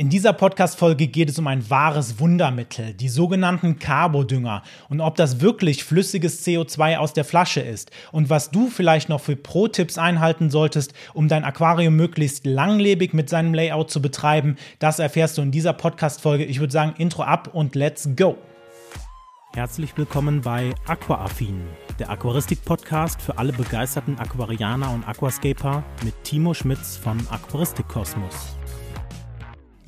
In dieser Podcast-Folge geht es um ein wahres Wundermittel, die sogenannten Carbodünger und ob das wirklich flüssiges CO2 aus der Flasche ist und was du vielleicht noch für Pro-Tipps einhalten solltest, um dein Aquarium möglichst langlebig mit seinem Layout zu betreiben, das erfährst du in dieser Podcast-Folge. Ich würde sagen, Intro ab und let's go! Herzlich willkommen bei Aquaaffin, der Aquaristik-Podcast für alle begeisterten Aquarianer und Aquascaper mit Timo Schmitz von Aquaristik Kosmos.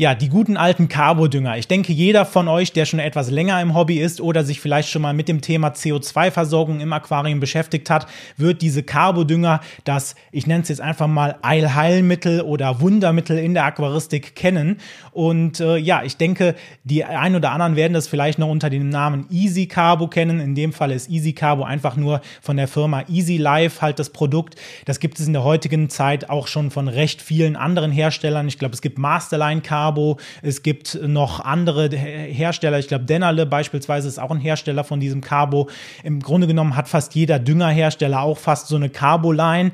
Ja, die guten alten Carbodünger. Ich denke, jeder von euch, der schon etwas länger im Hobby ist oder sich vielleicht schon mal mit dem Thema CO2-Versorgung im Aquarium beschäftigt hat, wird diese Carbodünger, das, ich nenne es jetzt einfach mal Eilheilmittel oder Wundermittel in der Aquaristik kennen. Und äh, ja, ich denke, die ein oder anderen werden das vielleicht noch unter dem Namen Easy Carbo kennen. In dem Fall ist Easy Carbo einfach nur von der Firma Easy Life halt das Produkt. Das gibt es in der heutigen Zeit auch schon von recht vielen anderen Herstellern. Ich glaube, es gibt Masterline Carbo Carbo. Es gibt noch andere Hersteller. Ich glaube, Dennerle beispielsweise ist auch ein Hersteller von diesem Carbo. Im Grunde genommen hat fast jeder Düngerhersteller auch fast so eine Carbo-Line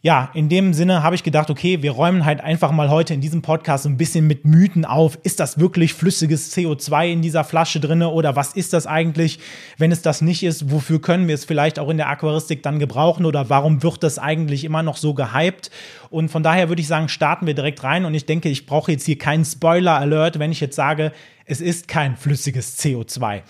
ja, in dem Sinne habe ich gedacht, okay, wir räumen halt einfach mal heute in diesem Podcast ein bisschen mit Mythen auf. Ist das wirklich flüssiges CO2 in dieser Flasche drinne oder was ist das eigentlich? Wenn es das nicht ist, wofür können wir es vielleicht auch in der Aquaristik dann gebrauchen oder warum wird das eigentlich immer noch so gehypt? Und von daher würde ich sagen, starten wir direkt rein und ich denke, ich brauche jetzt hier keinen Spoiler-Alert, wenn ich jetzt sage, es ist kein flüssiges CO2.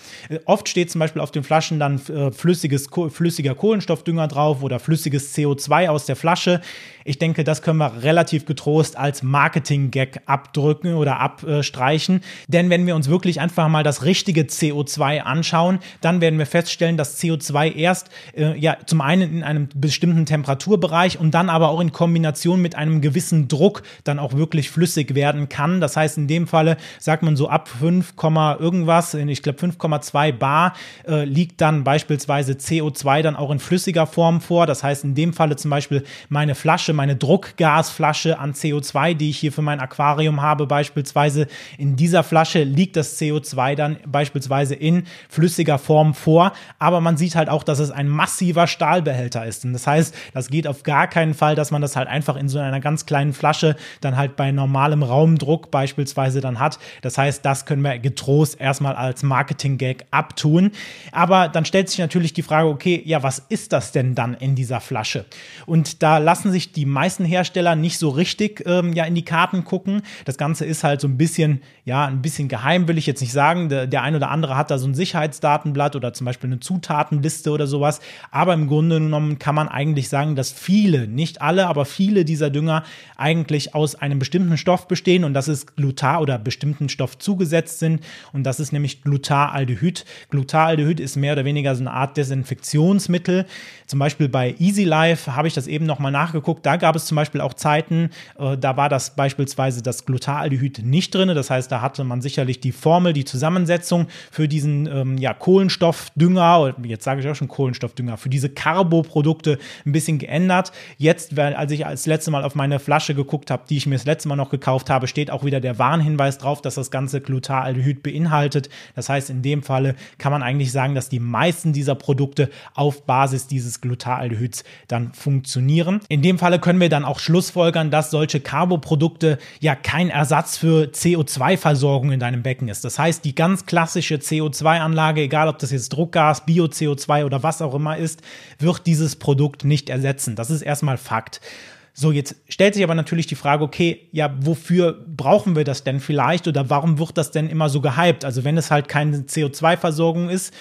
Oft steht zum Beispiel auf den Flaschen dann äh, flüssiges, flüssiger Kohlenstoffdünger drauf oder flüssiges CO2 aus der Flasche. Ich denke, das können wir relativ getrost als Marketing-Gag abdrücken oder abstreichen. Denn wenn wir uns wirklich einfach mal das richtige CO2 anschauen, dann werden wir feststellen, dass CO2 erst äh, ja zum einen in einem bestimmten Temperaturbereich und dann aber auch in Kombination mit einem gewissen Druck dann auch wirklich flüssig werden kann. Das heißt, in dem Falle sagt man so ab 5, irgendwas, ich glaube 5,2 Bar äh, liegt dann beispielsweise CO2 dann auch in flüssiger Form vor. Das heißt in dem Falle zum Beispiel meine Flasche, meine Druckgasflasche an CO2, die ich hier für mein Aquarium habe, beispielsweise in dieser Flasche liegt das CO2 dann beispielsweise in flüssiger Form vor. Aber man sieht halt auch, dass es ein massiver Stahlbehälter ist. Und das heißt, das geht auf gar keinen Fall, dass man das halt einfach in so einer ganz kleinen Flasche dann halt bei normalem Raumdruck beispielsweise dann hat. Das heißt, das können wir getrost erstmal als Marketing-Gag abtun. Aber dann stellt sich natürlich die Frage, okay, ja, was ist das denn dann in dieser Flasche? Und da lassen sich die meisten Hersteller nicht so richtig ähm, ja in die Karten gucken. Das Ganze ist halt so ein bisschen, ja, ein bisschen geheim, will ich jetzt nicht sagen. Der, der ein oder andere hat da so ein Sicherheitsdatenblatt oder zum Beispiel eine Zutatenliste oder sowas. Aber im Grunde genommen kann man eigentlich sagen, dass viele, nicht alle, aber viele dieser Dünger eigentlich aus einem bestimmten Stoff bestehen und das ist Glutar oder bestimmten Stoff zugesetzt zugesetzt sind. Und das ist nämlich Glutaraldehyd. Glutaraldehyd ist mehr oder weniger so eine Art Desinfektionsmittel. Zum Beispiel bei Easy Life habe ich das eben nochmal nachgeguckt. Da gab es zum Beispiel auch Zeiten, äh, da war das beispielsweise das Glutaraldehyd nicht drin. Das heißt, da hatte man sicherlich die Formel, die Zusammensetzung für diesen ähm, ja, Kohlenstoffdünger, jetzt sage ich auch schon Kohlenstoffdünger, für diese Carbo-Produkte ein bisschen geändert. Jetzt, als ich als letzte Mal auf meine Flasche geguckt habe, die ich mir das letzte Mal noch gekauft habe, steht auch wieder der Warnhinweis drauf, dass das ganze Glutar Butyraldehyd beinhaltet. Das heißt, in dem Falle kann man eigentlich sagen, dass die meisten dieser Produkte auf Basis dieses Glutaraldehyds dann funktionieren. In dem Falle können wir dann auch schlussfolgern, dass solche Carboprodukte ja kein Ersatz für CO2-Versorgung in deinem Becken ist. Das heißt, die ganz klassische CO2-Anlage, egal ob das jetzt Druckgas, Bio-CO2 oder was auch immer ist, wird dieses Produkt nicht ersetzen. Das ist erstmal Fakt. So, jetzt stellt sich aber natürlich die Frage, okay, ja, wofür brauchen wir das denn vielleicht oder warum wird das denn immer so gehypt? Also wenn es halt keine CO2-Versorgung ist,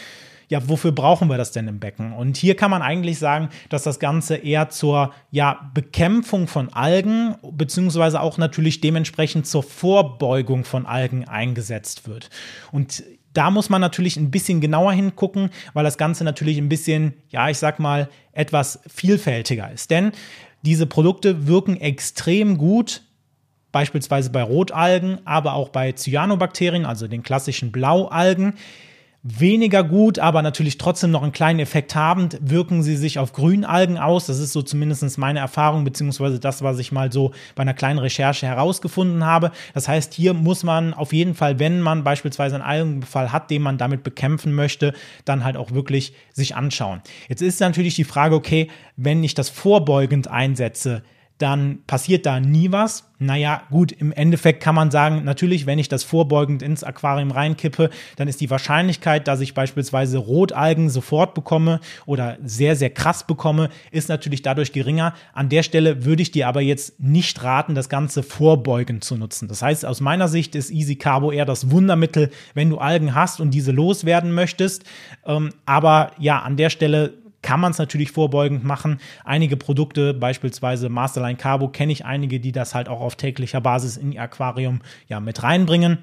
ja, wofür brauchen wir das denn im Becken? Und hier kann man eigentlich sagen, dass das Ganze eher zur ja, Bekämpfung von Algen, beziehungsweise auch natürlich dementsprechend zur Vorbeugung von Algen eingesetzt wird. Und da muss man natürlich ein bisschen genauer hingucken, weil das Ganze natürlich ein bisschen, ja, ich sag mal, etwas vielfältiger ist. Denn diese Produkte wirken extrem gut, beispielsweise bei Rotalgen, aber auch bei Cyanobakterien, also den klassischen Blaualgen. Weniger gut, aber natürlich trotzdem noch einen kleinen Effekt habend, wirken sie sich auf Grünalgen aus. Das ist so zumindest meine Erfahrung, beziehungsweise das, was ich mal so bei einer kleinen Recherche herausgefunden habe. Das heißt, hier muss man auf jeden Fall, wenn man beispielsweise einen Algenbefall hat, den man damit bekämpfen möchte, dann halt auch wirklich sich anschauen. Jetzt ist natürlich die Frage, okay, wenn ich das vorbeugend einsetze, dann passiert da nie was. Naja, gut, im Endeffekt kann man sagen, natürlich, wenn ich das vorbeugend ins Aquarium reinkippe, dann ist die Wahrscheinlichkeit, dass ich beispielsweise Rotalgen sofort bekomme oder sehr, sehr krass bekomme, ist natürlich dadurch geringer. An der Stelle würde ich dir aber jetzt nicht raten, das Ganze vorbeugend zu nutzen. Das heißt, aus meiner Sicht ist Easy Carbo eher das Wundermittel, wenn du Algen hast und diese loswerden möchtest. Ähm, aber ja, an der Stelle kann man es natürlich vorbeugend machen. Einige Produkte, beispielsweise Masterline Carbo, kenne ich einige, die das halt auch auf täglicher Basis in ihr Aquarium ja mit reinbringen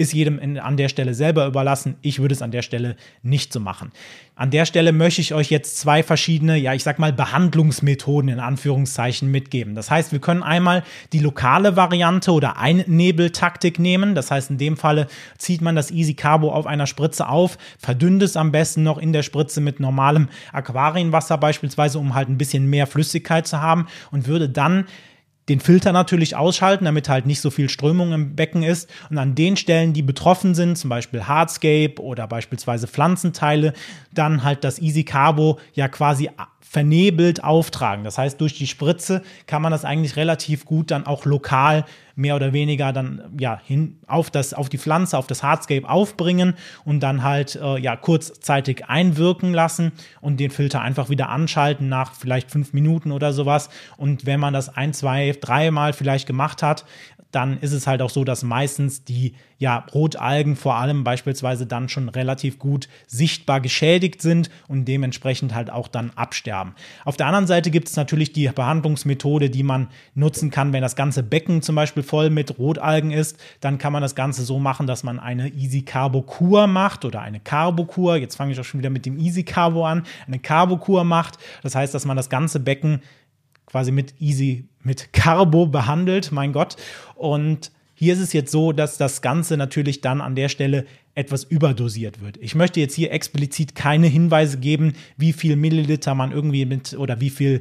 ist jedem an der Stelle selber überlassen. Ich würde es an der Stelle nicht so machen. An der Stelle möchte ich euch jetzt zwei verschiedene, ja, ich sag mal, Behandlungsmethoden in Anführungszeichen mitgeben. Das heißt, wir können einmal die lokale Variante oder Einnebeltaktik nehmen. Das heißt, in dem Falle zieht man das Easy Carbo auf einer Spritze auf, verdünnt es am besten noch in der Spritze mit normalem Aquarienwasser beispielsweise, um halt ein bisschen mehr Flüssigkeit zu haben und würde dann den Filter natürlich ausschalten, damit halt nicht so viel Strömung im Becken ist. Und an den Stellen, die betroffen sind, zum Beispiel Hardscape oder beispielsweise Pflanzenteile, dann halt das Easy Carbo ja quasi vernebelt auftragen. Das heißt, durch die Spritze kann man das eigentlich relativ gut dann auch lokal mehr oder weniger dann ja hin auf das auf die Pflanze, auf das Hardscape aufbringen und dann halt äh, ja kurzzeitig einwirken lassen und den Filter einfach wieder anschalten nach vielleicht fünf Minuten oder sowas. Und wenn man das ein, zwei, dreimal vielleicht gemacht hat, dann ist es halt auch so, dass meistens die ja, Rotalgen vor allem beispielsweise dann schon relativ gut sichtbar geschädigt sind und dementsprechend halt auch dann absterben. Auf der anderen Seite gibt es natürlich die Behandlungsmethode, die man nutzen kann, wenn das ganze Becken zum Beispiel voll mit Rotalgen ist, dann kann man das Ganze so machen, dass man eine Easy Carbo Kur macht oder eine Carbo Kur. Jetzt fange ich auch schon wieder mit dem Easy Carbo an, eine Carbo Kur macht. Das heißt, dass man das ganze Becken quasi mit Easy, mit Carbo behandelt, mein Gott. Und hier ist es jetzt so, dass das Ganze natürlich dann an der Stelle etwas überdosiert wird. Ich möchte jetzt hier explizit keine Hinweise geben, wie viel Milliliter man irgendwie mit oder wie viel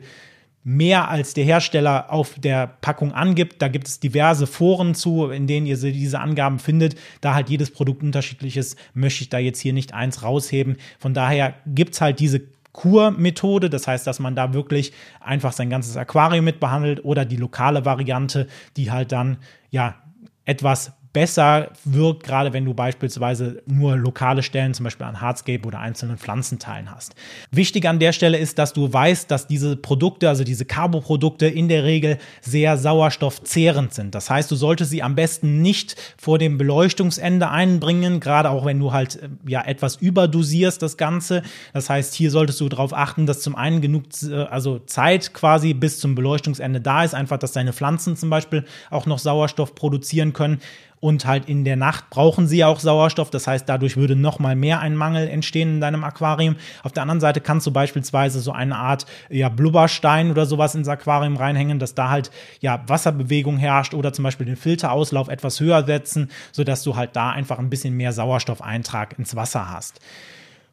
mehr als der Hersteller auf der Packung angibt. Da gibt es diverse Foren zu, in denen ihr diese Angaben findet. Da halt jedes Produkt unterschiedlich ist, möchte ich da jetzt hier nicht eins rausheben. Von daher gibt es halt diese Kurmethode, das heißt, dass man da wirklich einfach sein ganzes Aquarium mit behandelt oder die lokale Variante, die halt dann ja etwas besser wirkt, gerade wenn du beispielsweise nur lokale Stellen, zum Beispiel an Hardscape oder einzelnen Pflanzenteilen hast. Wichtig an der Stelle ist, dass du weißt, dass diese Produkte, also diese Carboprodukte in der Regel sehr sauerstoffzehrend sind. Das heißt, du solltest sie am besten nicht vor dem Beleuchtungsende einbringen, gerade auch wenn du halt äh, ja etwas überdosierst das Ganze. Das heißt, hier solltest du darauf achten, dass zum einen genug äh, also Zeit quasi bis zum Beleuchtungsende da ist, einfach, dass deine Pflanzen zum Beispiel auch noch Sauerstoff produzieren können und halt in der Nacht brauchen sie auch Sauerstoff. Das heißt, dadurch würde noch mal mehr ein Mangel entstehen in deinem Aquarium. Auf der anderen Seite kannst du beispielsweise so eine Art ja, Blubberstein oder sowas ins Aquarium reinhängen, dass da halt ja Wasserbewegung herrscht oder zum Beispiel den Filterauslauf etwas höher setzen, sodass du halt da einfach ein bisschen mehr Sauerstoffeintrag ins Wasser hast.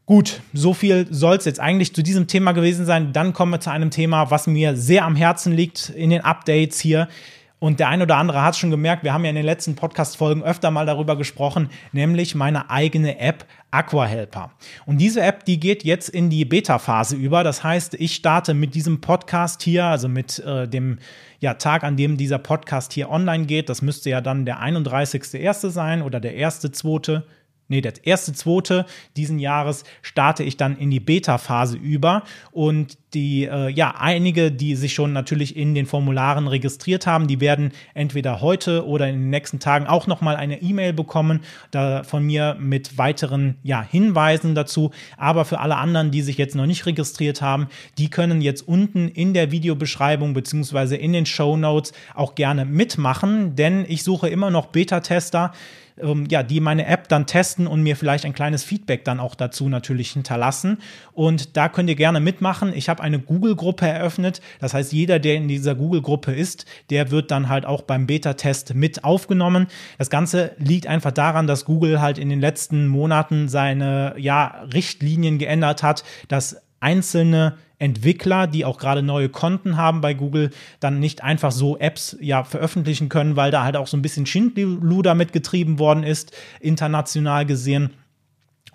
Gut, so viel soll es jetzt eigentlich zu diesem Thema gewesen sein. Dann kommen wir zu einem Thema, was mir sehr am Herzen liegt in den Updates hier. Und der ein oder andere hat schon gemerkt, wir haben ja in den letzten Podcast-Folgen öfter mal darüber gesprochen, nämlich meine eigene App Aquahelper. Und diese App, die geht jetzt in die Beta-Phase über. Das heißt, ich starte mit diesem Podcast hier, also mit äh, dem ja, Tag, an dem dieser Podcast hier online geht. Das müsste ja dann der 31.01. sein oder der 1.02 nee, der erste, zweite diesen Jahres starte ich dann in die Beta-Phase über. Und die, äh, ja, einige, die sich schon natürlich in den Formularen registriert haben, die werden entweder heute oder in den nächsten Tagen auch nochmal eine E-Mail bekommen, da von mir mit weiteren, ja, Hinweisen dazu. Aber für alle anderen, die sich jetzt noch nicht registriert haben, die können jetzt unten in der Videobeschreibung beziehungsweise in den Show Notes auch gerne mitmachen, denn ich suche immer noch Beta-Tester, ähm, ja, die meine App dann testen und mir vielleicht ein kleines Feedback dann auch dazu natürlich hinterlassen. Und da könnt ihr gerne mitmachen. Ich habe eine Google-Gruppe eröffnet. Das heißt, jeder, der in dieser Google-Gruppe ist, der wird dann halt auch beim Beta-Test mit aufgenommen. Das Ganze liegt einfach daran, dass Google halt in den letzten Monaten seine ja, Richtlinien geändert hat, dass einzelne Entwickler, die auch gerade neue Konten haben bei Google, dann nicht einfach so Apps ja veröffentlichen können, weil da halt auch so ein bisschen Schindluder mitgetrieben worden ist, international gesehen.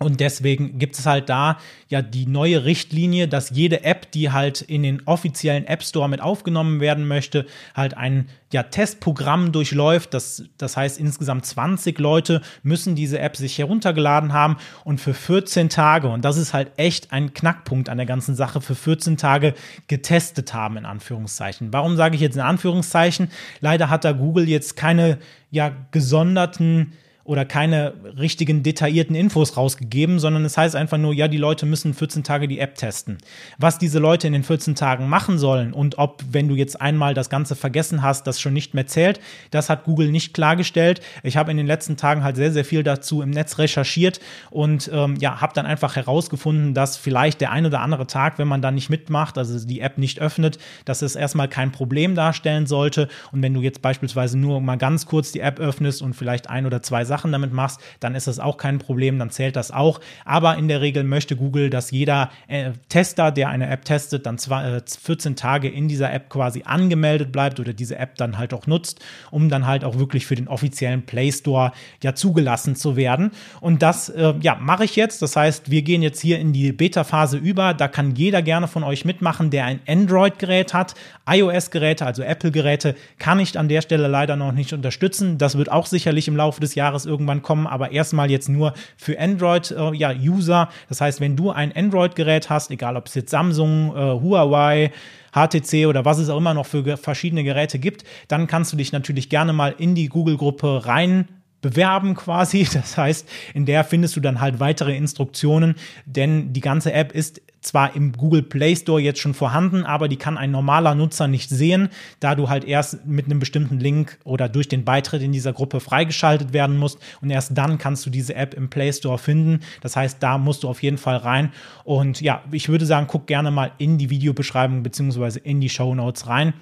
Und deswegen gibt es halt da ja die neue Richtlinie, dass jede App, die halt in den offiziellen App Store mit aufgenommen werden möchte, halt ein ja, Testprogramm durchläuft. Das, das heißt, insgesamt 20 Leute müssen diese App sich heruntergeladen haben und für 14 Tage, und das ist halt echt ein Knackpunkt an der ganzen Sache, für 14 Tage getestet haben, in Anführungszeichen. Warum sage ich jetzt in Anführungszeichen? Leider hat da Google jetzt keine ja, gesonderten oder keine richtigen detaillierten Infos rausgegeben, sondern es heißt einfach nur, ja, die Leute müssen 14 Tage die App testen. Was diese Leute in den 14 Tagen machen sollen und ob, wenn du jetzt einmal das Ganze vergessen hast, das schon nicht mehr zählt, das hat Google nicht klargestellt. Ich habe in den letzten Tagen halt sehr, sehr viel dazu im Netz recherchiert und ähm, ja, habe dann einfach herausgefunden, dass vielleicht der ein oder andere Tag, wenn man da nicht mitmacht, also die App nicht öffnet, dass es erstmal kein Problem darstellen sollte. Und wenn du jetzt beispielsweise nur mal ganz kurz die App öffnest und vielleicht ein oder zwei Sachen damit machst, dann ist das auch kein Problem, dann zählt das auch. Aber in der Regel möchte Google, dass jeder äh, Tester, der eine App testet, dann zwar, äh, 14 Tage in dieser App quasi angemeldet bleibt oder diese App dann halt auch nutzt, um dann halt auch wirklich für den offiziellen Play Store ja zugelassen zu werden. Und das äh, ja, mache ich jetzt. Das heißt, wir gehen jetzt hier in die Beta-Phase über. Da kann jeder gerne von euch mitmachen, der ein Android-Gerät hat. iOS-Geräte, also Apple-Geräte, kann ich an der Stelle leider noch nicht unterstützen. Das wird auch sicherlich im Laufe des Jahres irgendwann kommen, aber erstmal jetzt nur für Android-User. Äh, ja, das heißt, wenn du ein Android-Gerät hast, egal ob es jetzt Samsung, äh, Huawei, HTC oder was es auch immer noch für verschiedene Geräte gibt, dann kannst du dich natürlich gerne mal in die Google-Gruppe rein bewerben quasi. Das heißt, in der findest du dann halt weitere Instruktionen, denn die ganze App ist zwar im Google Play Store jetzt schon vorhanden, aber die kann ein normaler Nutzer nicht sehen, da du halt erst mit einem bestimmten Link oder durch den Beitritt in dieser Gruppe freigeschaltet werden musst und erst dann kannst du diese App im Play Store finden. Das heißt, da musst du auf jeden Fall rein und ja, ich würde sagen, guck gerne mal in die Videobeschreibung beziehungsweise in die Show Notes rein.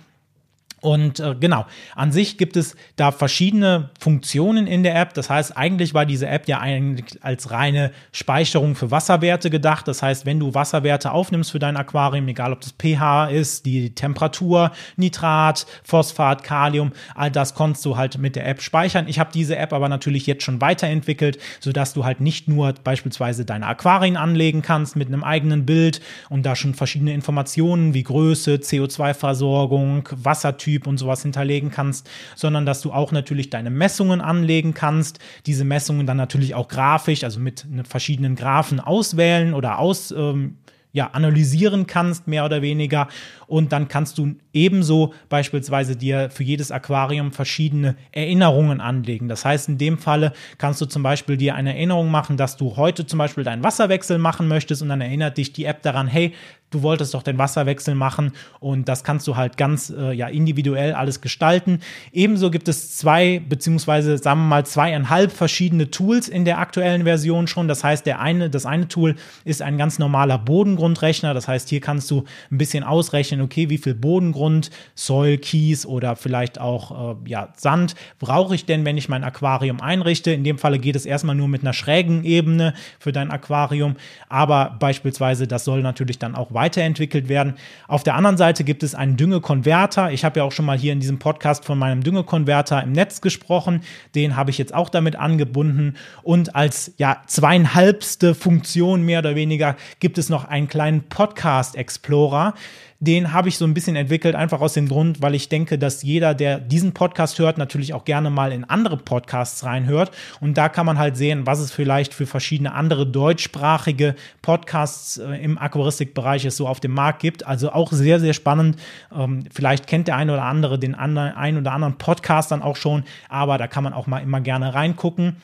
Und äh, genau, an sich gibt es da verschiedene Funktionen in der App. Das heißt, eigentlich war diese App ja eigentlich als reine Speicherung für Wasserwerte gedacht. Das heißt, wenn du Wasserwerte aufnimmst für dein Aquarium, egal ob das pH ist, die Temperatur, Nitrat, Phosphat, Kalium, all das konntest du halt mit der App speichern. Ich habe diese App aber natürlich jetzt schon weiterentwickelt, sodass du halt nicht nur beispielsweise deine Aquarien anlegen kannst mit einem eigenen Bild und da schon verschiedene Informationen wie Größe, CO2-Versorgung, Wassertyp, Typ und sowas hinterlegen kannst, sondern dass du auch natürlich deine Messungen anlegen kannst, diese Messungen dann natürlich auch grafisch, also mit verschiedenen Graphen auswählen oder aus, ähm, ja, analysieren kannst, mehr oder weniger. Und dann kannst du ebenso beispielsweise dir für jedes Aquarium verschiedene Erinnerungen anlegen. Das heißt, in dem Falle kannst du zum Beispiel dir eine Erinnerung machen, dass du heute zum Beispiel deinen Wasserwechsel machen möchtest und dann erinnert dich die App daran, hey, du wolltest doch den Wasserwechsel machen und das kannst du halt ganz äh, ja, individuell alles gestalten. Ebenso gibt es zwei, beziehungsweise sagen wir mal zweieinhalb verschiedene Tools in der aktuellen Version schon. Das heißt, der eine, das eine Tool ist ein ganz normaler Bodengrundrechner. Das heißt, hier kannst du ein bisschen ausrechnen, okay, wie viel Bodengrund, Soil, Kies oder vielleicht auch äh, ja, Sand brauche ich denn, wenn ich mein Aquarium einrichte. In dem Falle geht es erstmal nur mit einer schrägen Ebene für dein Aquarium, aber beispielsweise das soll natürlich dann auch weiterentwickelt werden. Auf der anderen Seite gibt es einen Düngekonverter. Ich habe ja auch schon mal hier in diesem Podcast von meinem Düngekonverter im Netz gesprochen. Den habe ich jetzt auch damit angebunden. Und als ja zweieinhalbste Funktion mehr oder weniger gibt es noch einen kleinen Podcast Explorer den habe ich so ein bisschen entwickelt, einfach aus dem Grund, weil ich denke, dass jeder, der diesen Podcast hört, natürlich auch gerne mal in andere Podcasts reinhört. Und da kann man halt sehen, was es vielleicht für verschiedene andere deutschsprachige Podcasts äh, im Aquaristikbereich es so auf dem Markt gibt. Also auch sehr, sehr spannend. Ähm, vielleicht kennt der eine oder andere den anderen, ein oder anderen Podcast dann auch schon, aber da kann man auch mal immer gerne reingucken.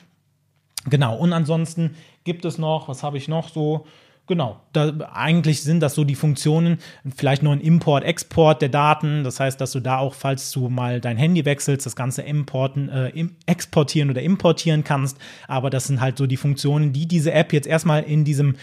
Genau, und ansonsten gibt es noch, was habe ich noch so? Genau, da, eigentlich sind das so die Funktionen, vielleicht nur ein Import, Export der Daten, das heißt, dass du da auch, falls du mal dein Handy wechselst, das Ganze importen, äh, exportieren oder importieren kannst, aber das sind halt so die Funktionen, die diese App jetzt erstmal in diesem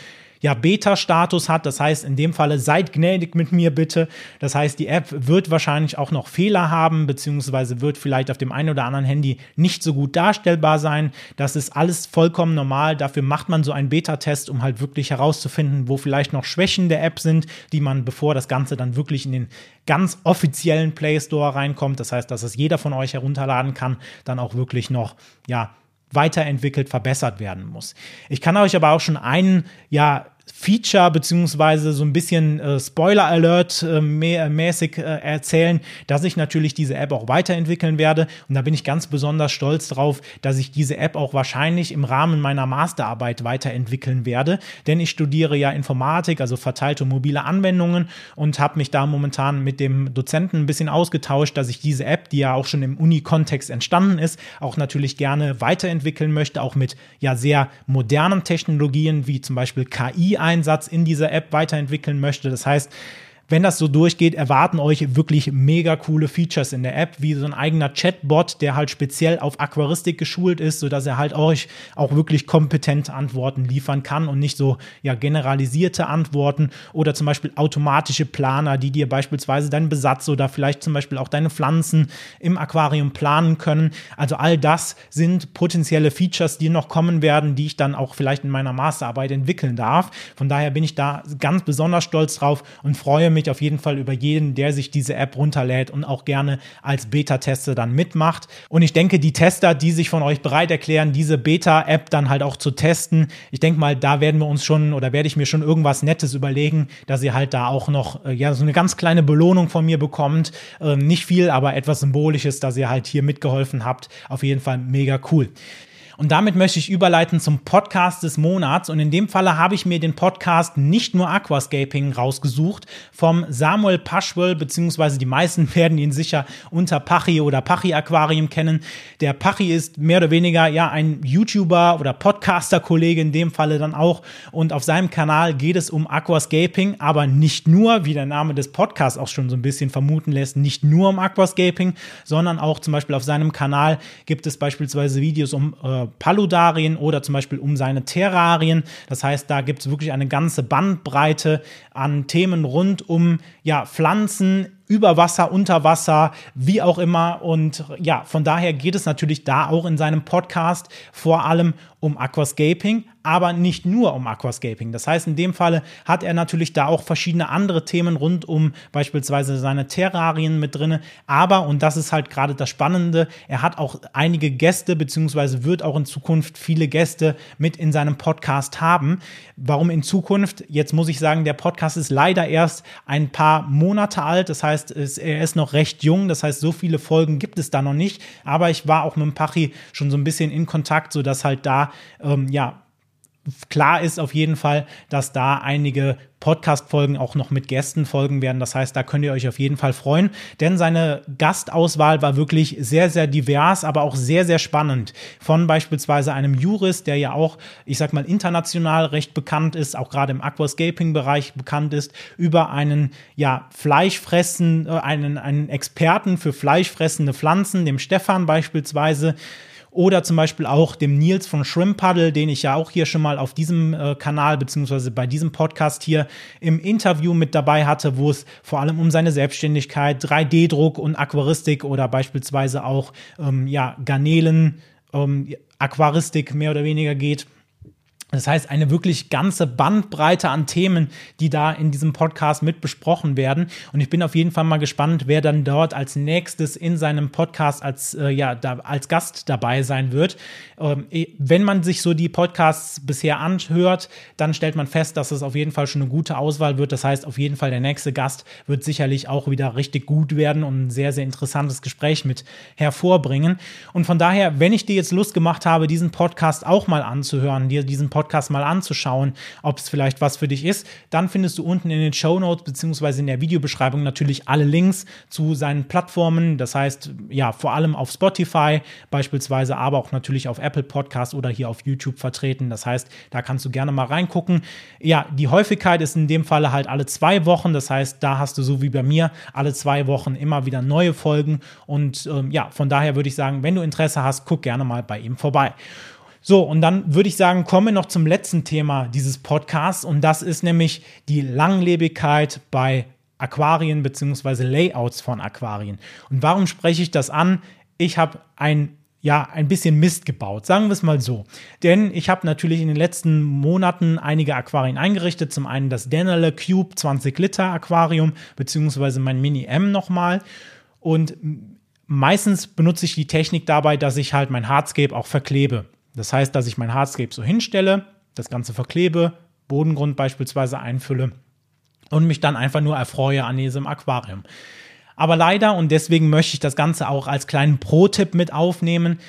ja Beta-Status hat. Das heißt, in dem Falle seid gnädig mit mir bitte. Das heißt, die App wird wahrscheinlich auch noch Fehler haben, beziehungsweise wird vielleicht auf dem einen oder anderen Handy nicht so gut darstellbar sein. Das ist alles vollkommen normal. Dafür macht man so einen Beta-Test, um halt wirklich herauszufinden, wo vielleicht noch Schwächen der App sind, die man, bevor das Ganze dann wirklich in den ganz offiziellen Play Store reinkommt, das heißt, dass es jeder von euch herunterladen kann, dann auch wirklich noch, ja, weiterentwickelt, verbessert werden muss. Ich kann euch aber auch schon einen, ja, Feature beziehungsweise so ein bisschen äh, Spoiler Alert äh, mäßig äh, erzählen, dass ich natürlich diese App auch weiterentwickeln werde. Und da bin ich ganz besonders stolz drauf, dass ich diese App auch wahrscheinlich im Rahmen meiner Masterarbeit weiterentwickeln werde, denn ich studiere ja Informatik, also verteilte mobile Anwendungen und habe mich da momentan mit dem Dozenten ein bisschen ausgetauscht, dass ich diese App, die ja auch schon im Uni-Kontext entstanden ist, auch natürlich gerne weiterentwickeln möchte, auch mit ja sehr modernen Technologien wie zum Beispiel KI KI-Einsatz in dieser App weiterentwickeln möchte. Das heißt, wenn das so durchgeht, erwarten euch wirklich mega coole Features in der App, wie so ein eigener Chatbot, der halt speziell auf Aquaristik geschult ist, sodass er halt euch auch wirklich kompetente Antworten liefern kann und nicht so ja generalisierte Antworten oder zum Beispiel automatische Planer, die dir beispielsweise deinen Besatz oder vielleicht zum Beispiel auch deine Pflanzen im Aquarium planen können. Also all das sind potenzielle Features, die noch kommen werden, die ich dann auch vielleicht in meiner Masterarbeit entwickeln darf. Von daher bin ich da ganz besonders stolz drauf und freue mich auf jeden Fall über jeden, der sich diese App runterlädt und auch gerne als Beta-Tester dann mitmacht. Und ich denke, die Tester, die sich von euch bereit erklären, diese Beta-App dann halt auch zu testen, ich denke mal, da werden wir uns schon oder werde ich mir schon irgendwas Nettes überlegen, dass ihr halt da auch noch äh, ja so eine ganz kleine Belohnung von mir bekommt. Ähm, nicht viel, aber etwas Symbolisches, dass ihr halt hier mitgeholfen habt. Auf jeden Fall mega cool. Und damit möchte ich überleiten zum Podcast des Monats. Und in dem Falle habe ich mir den Podcast nicht nur Aquascaping rausgesucht vom Samuel Paschwell, beziehungsweise die meisten werden ihn sicher unter Pachi oder Pachi Aquarium kennen. Der Pachi ist mehr oder weniger ja ein YouTuber oder Podcaster-Kollege in dem Falle dann auch. Und auf seinem Kanal geht es um Aquascaping, aber nicht nur, wie der Name des Podcasts auch schon so ein bisschen vermuten lässt, nicht nur um Aquascaping, sondern auch zum Beispiel auf seinem Kanal gibt es beispielsweise Videos um äh, Paludarien oder zum Beispiel um seine Terrarien. Das heißt, da gibt es wirklich eine ganze Bandbreite an Themen rund um ja, Pflanzen, über Wasser, unter Wasser, wie auch immer. Und ja, von daher geht es natürlich da auch in seinem Podcast vor allem um Aquascaping, aber nicht nur um Aquascaping. Das heißt, in dem Falle hat er natürlich da auch verschiedene andere Themen rund um beispielsweise seine Terrarien mit drinne. Aber, und das ist halt gerade das Spannende, er hat auch einige Gäste, beziehungsweise wird auch in Zukunft viele Gäste mit in seinem Podcast haben. Warum in Zukunft? Jetzt muss ich sagen, der Podcast ist leider erst ein paar Monate alt. Das heißt, er ist noch recht jung. Das heißt, so viele Folgen gibt es da noch nicht. Aber ich war auch mit dem Pachi schon so ein bisschen in Kontakt, sodass halt da ähm, ja, klar ist auf jeden Fall, dass da einige Podcast-Folgen auch noch mit Gästen folgen werden. Das heißt, da könnt ihr euch auf jeden Fall freuen, denn seine Gastauswahl war wirklich sehr, sehr divers, aber auch sehr, sehr spannend. Von beispielsweise einem Jurist, der ja auch, ich sag mal, international recht bekannt ist, auch gerade im Aquascaping-Bereich bekannt ist, über einen, ja, Fleischfressen, äh, einen, einen Experten für fleischfressende Pflanzen, dem Stefan beispielsweise, oder zum Beispiel auch dem Nils von Shrimp Puddle, den ich ja auch hier schon mal auf diesem äh, Kanal beziehungsweise bei diesem Podcast hier im Interview mit dabei hatte, wo es vor allem um seine Selbstständigkeit, 3D-Druck und Aquaristik oder beispielsweise auch ähm, ja, Garnelen, ähm, Aquaristik mehr oder weniger geht. Das heißt, eine wirklich ganze Bandbreite an Themen, die da in diesem Podcast mit besprochen werden. Und ich bin auf jeden Fall mal gespannt, wer dann dort als nächstes in seinem Podcast als, äh, ja, da, als Gast dabei sein wird. Ähm, wenn man sich so die Podcasts bisher anhört, dann stellt man fest, dass es auf jeden Fall schon eine gute Auswahl wird. Das heißt, auf jeden Fall der nächste Gast wird sicherlich auch wieder richtig gut werden und ein sehr, sehr interessantes Gespräch mit hervorbringen. Und von daher, wenn ich dir jetzt Lust gemacht habe, diesen Podcast auch mal anzuhören, dir diesen Podcast Podcast mal anzuschauen, ob es vielleicht was für dich ist, dann findest du unten in den Show Notes beziehungsweise in der Videobeschreibung natürlich alle Links zu seinen Plattformen. Das heißt, ja, vor allem auf Spotify beispielsweise, aber auch natürlich auf Apple Podcast oder hier auf YouTube vertreten. Das heißt, da kannst du gerne mal reingucken. Ja, die Häufigkeit ist in dem Falle halt alle zwei Wochen. Das heißt, da hast du so wie bei mir alle zwei Wochen immer wieder neue Folgen. Und ähm, ja, von daher würde ich sagen, wenn du Interesse hast, guck gerne mal bei ihm vorbei. So, und dann würde ich sagen, kommen wir noch zum letzten Thema dieses Podcasts und das ist nämlich die Langlebigkeit bei Aquarien bzw. Layouts von Aquarien. Und warum spreche ich das an? Ich habe ein ja, ein bisschen Mist gebaut, sagen wir es mal so. Denn ich habe natürlich in den letzten Monaten einige Aquarien eingerichtet. Zum einen das Denale Cube 20 Liter Aquarium, beziehungsweise mein Mini M nochmal. Und meistens benutze ich die Technik dabei, dass ich halt mein Hardscape auch verklebe. Das heißt, dass ich mein Hardscape so hinstelle, das Ganze verklebe, Bodengrund beispielsweise einfülle und mich dann einfach nur erfreue an diesem Aquarium. Aber leider, und deswegen möchte ich das Ganze auch als kleinen Pro-Tipp mit aufnehmen,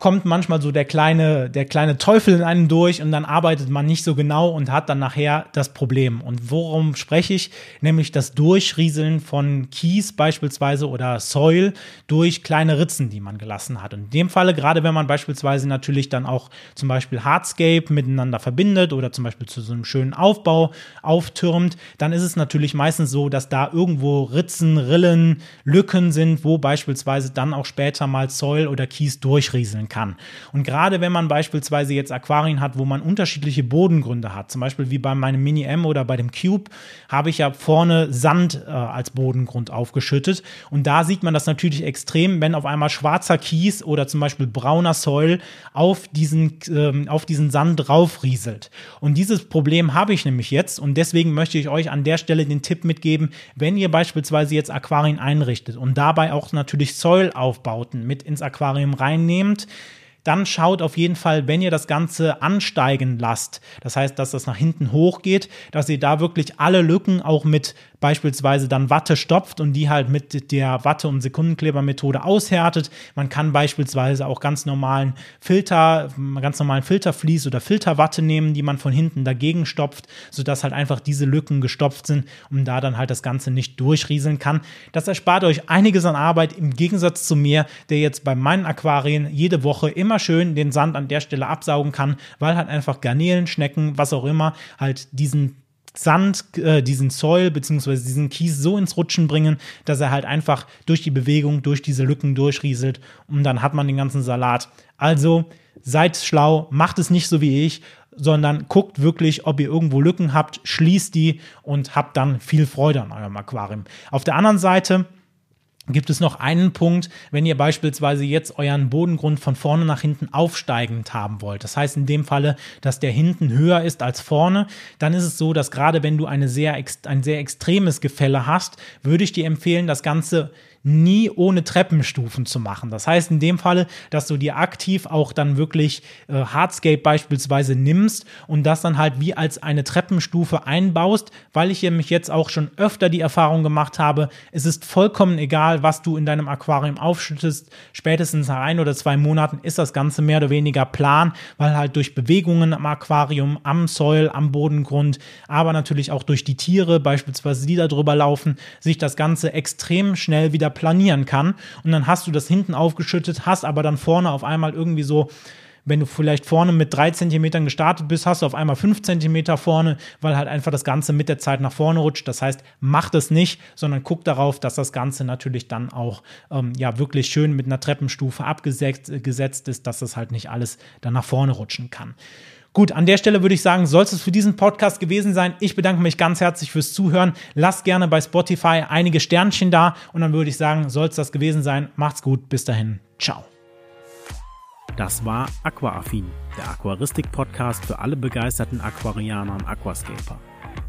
kommt manchmal so der kleine, der kleine Teufel in einem durch und dann arbeitet man nicht so genau und hat dann nachher das Problem. Und worum spreche ich? Nämlich das Durchrieseln von Kies beispielsweise oder Soil durch kleine Ritzen, die man gelassen hat. Und in dem Falle, gerade wenn man beispielsweise natürlich dann auch zum Beispiel Hardscape miteinander verbindet oder zum Beispiel zu so einem schönen Aufbau auftürmt, dann ist es natürlich meistens so, dass da irgendwo Ritzen, Rillen, Lücken sind, wo beispielsweise dann auch später mal Soil oder Kies durchrieseln kann. Und gerade wenn man beispielsweise jetzt Aquarien hat, wo man unterschiedliche Bodengründe hat, zum Beispiel wie bei meinem Mini M oder bei dem Cube, habe ich ja vorne Sand äh, als Bodengrund aufgeschüttet. Und da sieht man das natürlich extrem, wenn auf einmal schwarzer Kies oder zum Beispiel brauner Soil auf diesen, äh, auf diesen Sand draufrieselt. Und dieses Problem habe ich nämlich jetzt und deswegen möchte ich euch an der Stelle den Tipp mitgeben, wenn ihr beispielsweise jetzt Aquarien einrichtet und dabei auch natürlich Soil-Aufbauten mit ins Aquarium reinnehmt, dann schaut auf jeden Fall, wenn ihr das Ganze ansteigen lasst, das heißt, dass das nach hinten hochgeht, dass ihr da wirklich alle Lücken auch mit beispielsweise dann Watte stopft und die halt mit der Watte- und Sekundenklebermethode aushärtet. Man kann beispielsweise auch ganz normalen Filter, ganz normalen Filtervlies oder Filterwatte nehmen, die man von hinten dagegen stopft, sodass halt einfach diese Lücken gestopft sind und da dann halt das Ganze nicht durchrieseln kann. Das erspart euch einiges an Arbeit im Gegensatz zu mir, der jetzt bei meinen Aquarien jede Woche immer schön den Sand an der Stelle absaugen kann, weil halt einfach Garnelen, Schnecken, was auch immer, halt diesen Sand, äh, diesen Soil beziehungsweise diesen Kies so ins Rutschen bringen, dass er halt einfach durch die Bewegung, durch diese Lücken durchrieselt und dann hat man den ganzen Salat. Also seid schlau, macht es nicht so wie ich, sondern guckt wirklich, ob ihr irgendwo Lücken habt, schließt die und habt dann viel Freude an eurem Aquarium. Auf der anderen Seite gibt es noch einen Punkt, wenn ihr beispielsweise jetzt euren Bodengrund von vorne nach hinten aufsteigend haben wollt. Das heißt in dem Falle, dass der hinten höher ist als vorne, dann ist es so, dass gerade wenn du eine sehr, ein sehr extremes Gefälle hast, würde ich dir empfehlen, das Ganze nie ohne Treppenstufen zu machen. Das heißt in dem Falle, dass du dir aktiv auch dann wirklich äh, Hardscape beispielsweise nimmst und das dann halt wie als eine Treppenstufe einbaust, weil ich nämlich jetzt auch schon öfter die Erfahrung gemacht habe, es ist vollkommen egal, was du in deinem Aquarium aufschüttest, spätestens nach ein oder zwei Monaten ist das Ganze mehr oder weniger plan, weil halt durch Bewegungen am Aquarium, am Soil, am Bodengrund, aber natürlich auch durch die Tiere, beispielsweise die da drüber laufen, sich das Ganze extrem schnell wieder planieren kann. Und dann hast du das hinten aufgeschüttet, hast aber dann vorne auf einmal irgendwie so wenn du vielleicht vorne mit drei Zentimetern gestartet bist, hast du auf einmal fünf Zentimeter vorne, weil halt einfach das Ganze mit der Zeit nach vorne rutscht. Das heißt, mach das nicht, sondern guck darauf, dass das Ganze natürlich dann auch ähm, ja wirklich schön mit einer Treppenstufe abgesetzt äh, ist, dass das halt nicht alles dann nach vorne rutschen kann. Gut, an der Stelle würde ich sagen, soll es für diesen Podcast gewesen sein. Ich bedanke mich ganz herzlich fürs Zuhören. Lasst gerne bei Spotify einige Sternchen da und dann würde ich sagen, soll es das gewesen sein. Macht's gut, bis dahin. Ciao. Das war Aquaaffin, der Aquaristik-Podcast für alle begeisterten Aquarianer und Aquascaper.